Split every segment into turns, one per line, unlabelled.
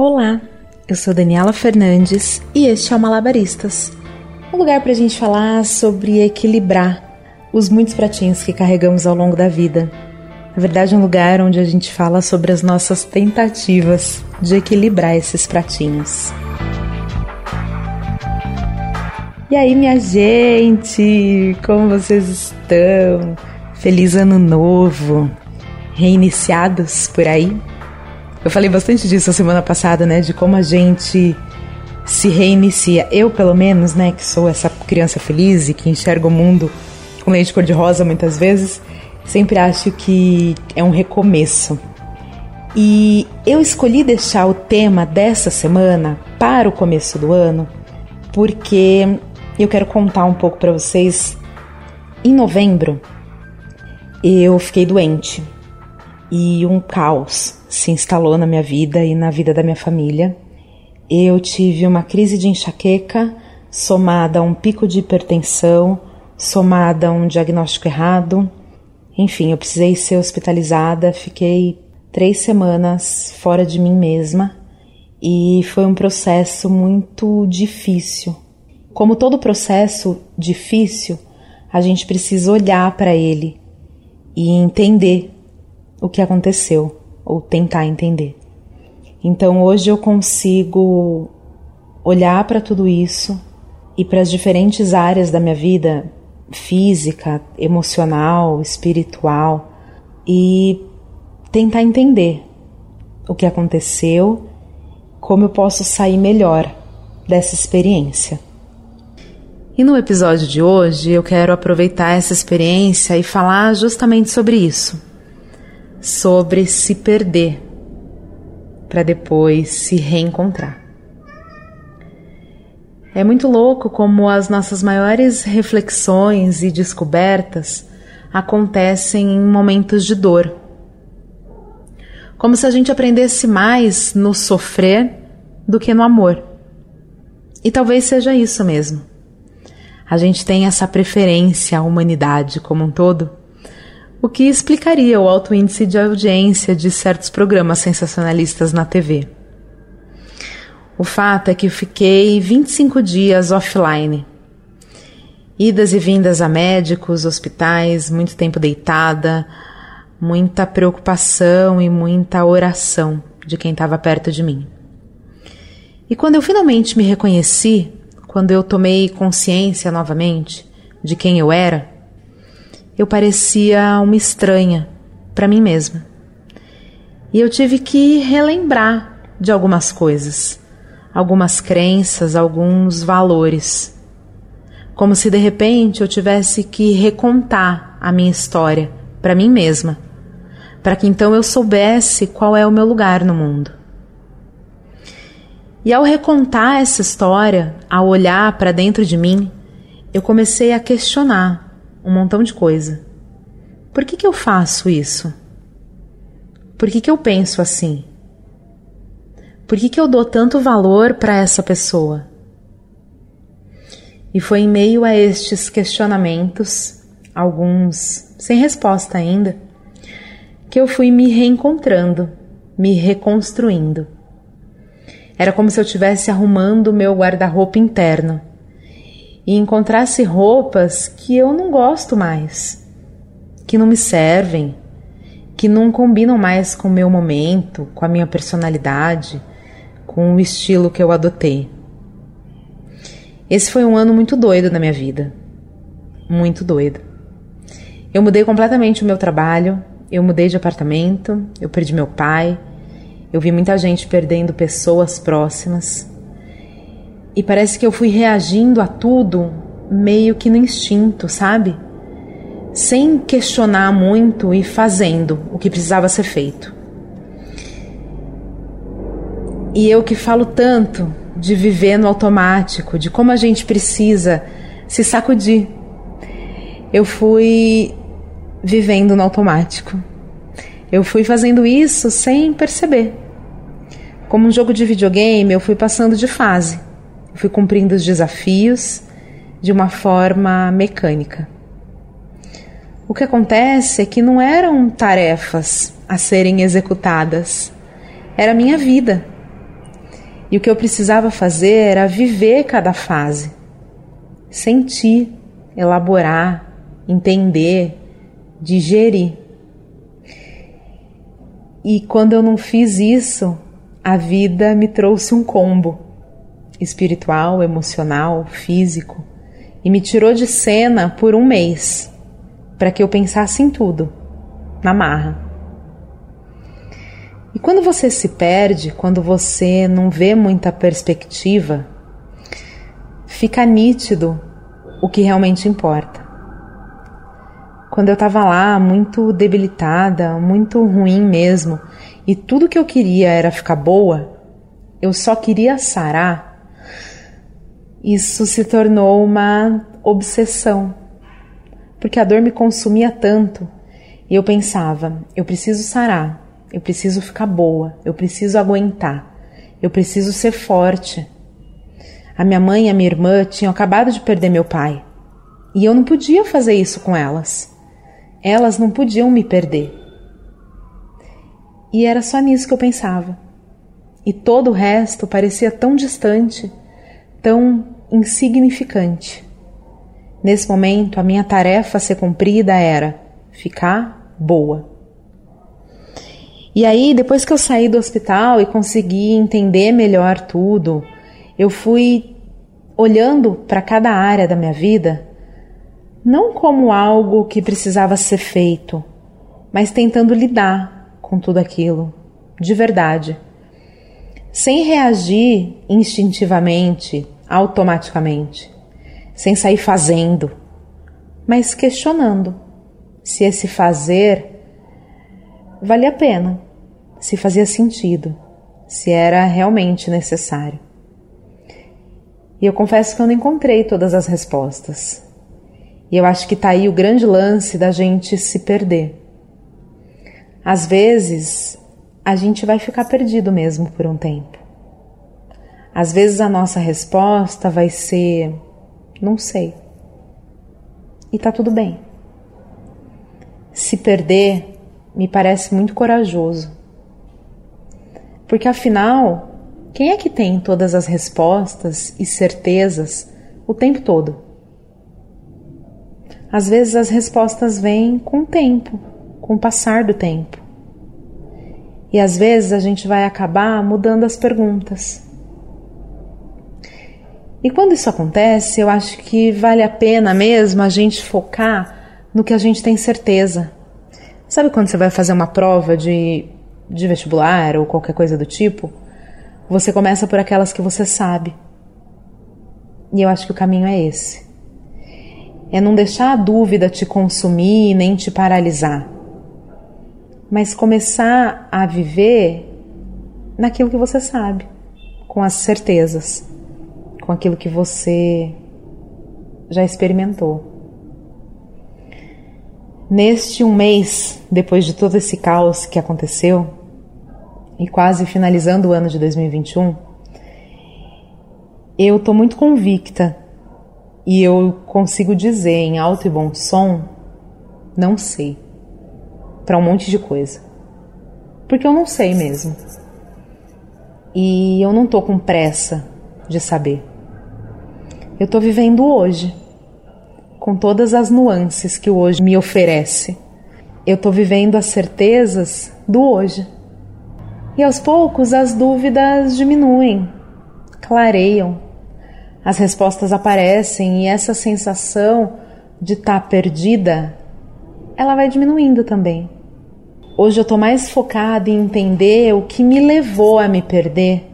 Olá, eu sou Daniela Fernandes e este é o Malabaristas um lugar para a gente falar sobre equilibrar os muitos pratinhos que carregamos ao longo da vida. Na verdade, é um lugar onde a gente fala sobre as nossas tentativas de equilibrar esses pratinhos. E aí, minha gente, como vocês estão? Feliz ano novo! Reiniciados por aí? Eu falei bastante disso a semana passada, né? De como a gente se reinicia. Eu, pelo menos, né, que sou essa criança feliz e que enxerga o mundo com leite cor-de-rosa muitas vezes, sempre acho que é um recomeço. E eu escolhi deixar o tema dessa semana para o começo do ano porque eu quero contar um pouco para vocês. Em novembro, eu fiquei doente e um caos se instalou na minha vida e na vida da minha família. Eu tive uma crise de enxaqueca somada a um pico de hipertensão, somada a um diagnóstico errado. Enfim, eu precisei ser hospitalizada, fiquei três semanas fora de mim mesma e foi um processo muito difícil como todo processo difícil, a gente precisa olhar para ele e entender o que aconteceu, ou tentar entender. Então hoje eu consigo olhar para tudo isso e para as diferentes áreas da minha vida física, emocional, espiritual e tentar entender o que aconteceu, como eu posso sair melhor dessa experiência. E no episódio de hoje eu quero aproveitar essa experiência e falar justamente sobre isso. Sobre se perder para depois se reencontrar. É muito louco como as nossas maiores reflexões e descobertas acontecem em momentos de dor. Como se a gente aprendesse mais no sofrer do que no amor. E talvez seja isso mesmo a gente tem essa preferência à humanidade como um todo, o que explicaria o alto índice de audiência de certos programas sensacionalistas na TV. O fato é que fiquei 25 dias offline. Idas e vindas a médicos, hospitais, muito tempo deitada, muita preocupação e muita oração de quem estava perto de mim. E quando eu finalmente me reconheci, quando eu tomei consciência novamente de quem eu era, eu parecia uma estranha para mim mesma. E eu tive que relembrar de algumas coisas, algumas crenças, alguns valores. Como se de repente eu tivesse que recontar a minha história para mim mesma, para que então eu soubesse qual é o meu lugar no mundo. E ao recontar essa história, ao olhar para dentro de mim, eu comecei a questionar um montão de coisa. Por que, que eu faço isso? Por que, que eu penso assim? Por que, que eu dou tanto valor para essa pessoa? E foi em meio a estes questionamentos, alguns sem resposta ainda, que eu fui me reencontrando, me reconstruindo. Era como se eu estivesse arrumando o meu guarda-roupa interno e encontrasse roupas que eu não gosto mais, que não me servem, que não combinam mais com o meu momento, com a minha personalidade, com o estilo que eu adotei. Esse foi um ano muito doido na minha vida. Muito doido. Eu mudei completamente o meu trabalho, eu mudei de apartamento, eu perdi meu pai, eu vi muita gente perdendo pessoas próximas. E parece que eu fui reagindo a tudo meio que no instinto, sabe? Sem questionar muito e fazendo o que precisava ser feito. E eu que falo tanto de viver no automático, de como a gente precisa se sacudir. Eu fui vivendo no automático. Eu fui fazendo isso sem perceber. Como um jogo de videogame, eu fui passando de fase. Fui cumprindo os desafios de uma forma mecânica. O que acontece é que não eram tarefas a serem executadas, era a minha vida. E o que eu precisava fazer era viver cada fase, sentir, elaborar, entender, digerir. E quando eu não fiz isso, a vida me trouxe um combo espiritual, emocional, físico e me tirou de cena por um mês para que eu pensasse em tudo, na marra. E quando você se perde, quando você não vê muita perspectiva, fica nítido o que realmente importa. Quando eu estava lá, muito debilitada, muito ruim mesmo, e tudo que eu queria era ficar boa, eu só queria sarar, isso se tornou uma obsessão. Porque a dor me consumia tanto e eu pensava: eu preciso sarar, eu preciso ficar boa, eu preciso aguentar, eu preciso ser forte. A minha mãe e a minha irmã tinham acabado de perder meu pai e eu não podia fazer isso com elas. Elas não podiam me perder. E era só nisso que eu pensava. E todo o resto parecia tão distante, tão insignificante. Nesse momento, a minha tarefa a ser cumprida era ficar boa. E aí, depois que eu saí do hospital e consegui entender melhor tudo, eu fui olhando para cada área da minha vida, não como algo que precisava ser feito, mas tentando lidar com tudo aquilo, de verdade, sem reagir instintivamente, automaticamente, sem sair fazendo, mas questionando se esse fazer valia a pena se fazia sentido, se era realmente necessário. E eu confesso que eu não encontrei todas as respostas. E eu acho que está aí o grande lance da gente se perder. Às vezes, a gente vai ficar perdido mesmo por um tempo. Às vezes a nossa resposta vai ser não sei. E tá tudo bem. Se perder me parece muito corajoso. Porque afinal, quem é que tem todas as respostas e certezas o tempo todo? Às vezes as respostas vêm com o tempo, com o passar do tempo. E às vezes a gente vai acabar mudando as perguntas. E quando isso acontece, eu acho que vale a pena mesmo a gente focar no que a gente tem certeza. Sabe quando você vai fazer uma prova de de vestibular ou qualquer coisa do tipo, você começa por aquelas que você sabe. E eu acho que o caminho é esse. É não deixar a dúvida te consumir nem te paralisar, mas começar a viver naquilo que você sabe, com as certezas, com aquilo que você já experimentou. Neste um mês, depois de todo esse caos que aconteceu, e quase finalizando o ano de 2021, eu estou muito convicta e eu consigo dizer em alto e bom som, não sei, para um monte de coisa. Porque eu não sei mesmo. E eu não tô com pressa de saber. Eu tô vivendo hoje, com todas as nuances que o hoje me oferece. Eu tô vivendo as certezas do hoje. E aos poucos as dúvidas diminuem, clareiam, as respostas aparecem e essa sensação de estar tá perdida, ela vai diminuindo também. Hoje eu estou mais focada em entender o que me levou a me perder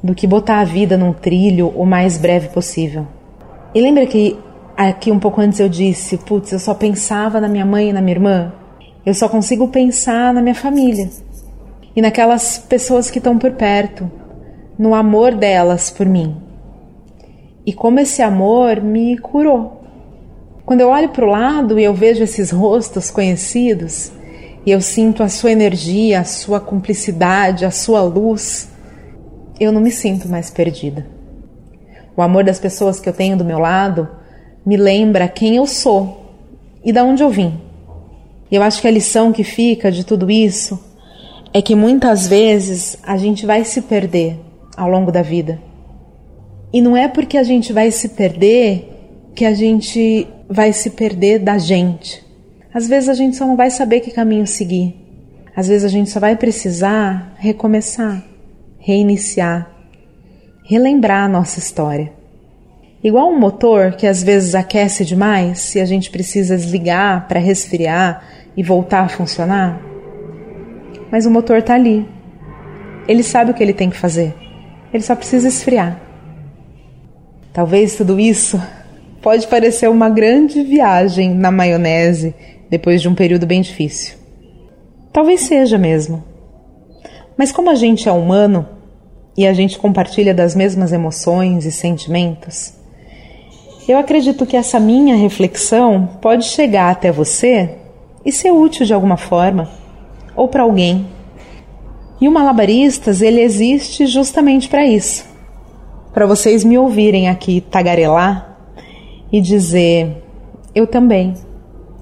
do que botar a vida num trilho o mais breve possível. E lembra que aqui um pouco antes eu disse, putz, eu só pensava na minha mãe e na minha irmã? Eu só consigo pensar na minha família e naquelas pessoas que estão por perto, no amor delas por mim. E como esse amor me curou. Quando eu olho para o lado e eu vejo esses rostos conhecidos, e eu sinto a sua energia, a sua cumplicidade, a sua luz, eu não me sinto mais perdida. O amor das pessoas que eu tenho do meu lado me lembra quem eu sou e da onde eu vim. E eu acho que a lição que fica de tudo isso é que muitas vezes a gente vai se perder ao longo da vida. E não é porque a gente vai se perder que a gente vai se perder da gente. Às vezes a gente só não vai saber que caminho seguir. Às vezes a gente só vai precisar recomeçar, reiniciar, relembrar a nossa história. Igual um motor que às vezes aquece demais e a gente precisa desligar para resfriar e voltar a funcionar. Mas o motor está ali. Ele sabe o que ele tem que fazer. Ele só precisa esfriar. Talvez tudo isso pode parecer uma grande viagem na maionese depois de um período bem difícil. Talvez seja mesmo. Mas como a gente é humano e a gente compartilha das mesmas emoções e sentimentos, eu acredito que essa minha reflexão pode chegar até você e ser útil de alguma forma ou para alguém. E o Malabaristas, ele existe justamente para isso. Para vocês me ouvirem aqui tagarelar e dizer eu também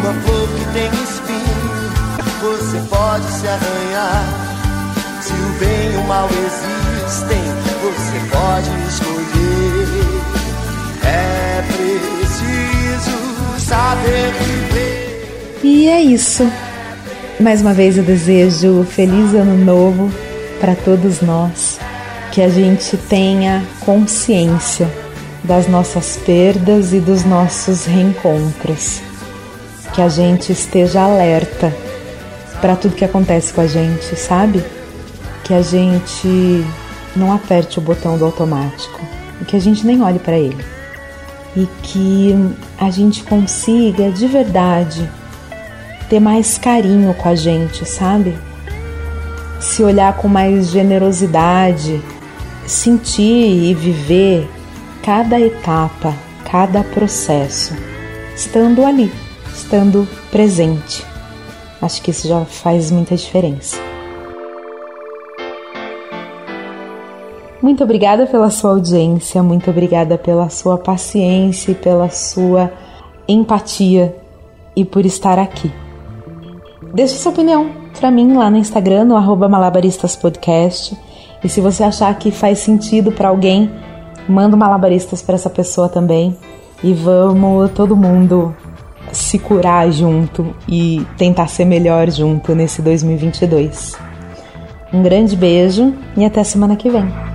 Uma flor que tem espinho, você pode se arranhar. Se o bem e o mal existem, você pode escolher. É preciso saber viver.
E é isso. Mais uma vez eu desejo feliz ano novo para todos nós, que a gente tenha consciência das nossas perdas e dos nossos reencontros, que a gente esteja alerta para tudo que acontece com a gente, sabe? Que a gente não aperte o botão do automático, que a gente nem olhe para ele. E que a gente consiga de verdade ter mais carinho com a gente, sabe? Se olhar com mais generosidade, sentir e viver cada etapa, cada processo, estando ali, estando presente. Acho que isso já faz muita diferença. Muito obrigada pela sua audiência, muito obrigada pela sua paciência e pela sua empatia e por estar aqui. Deixe sua opinião para mim lá no Instagram, no arroba malabaristaspodcast. E se você achar que faz sentido para alguém, manda malabaristas para essa pessoa também. E vamos todo mundo se curar junto e tentar ser melhor junto nesse 2022. Um grande beijo e até semana que vem.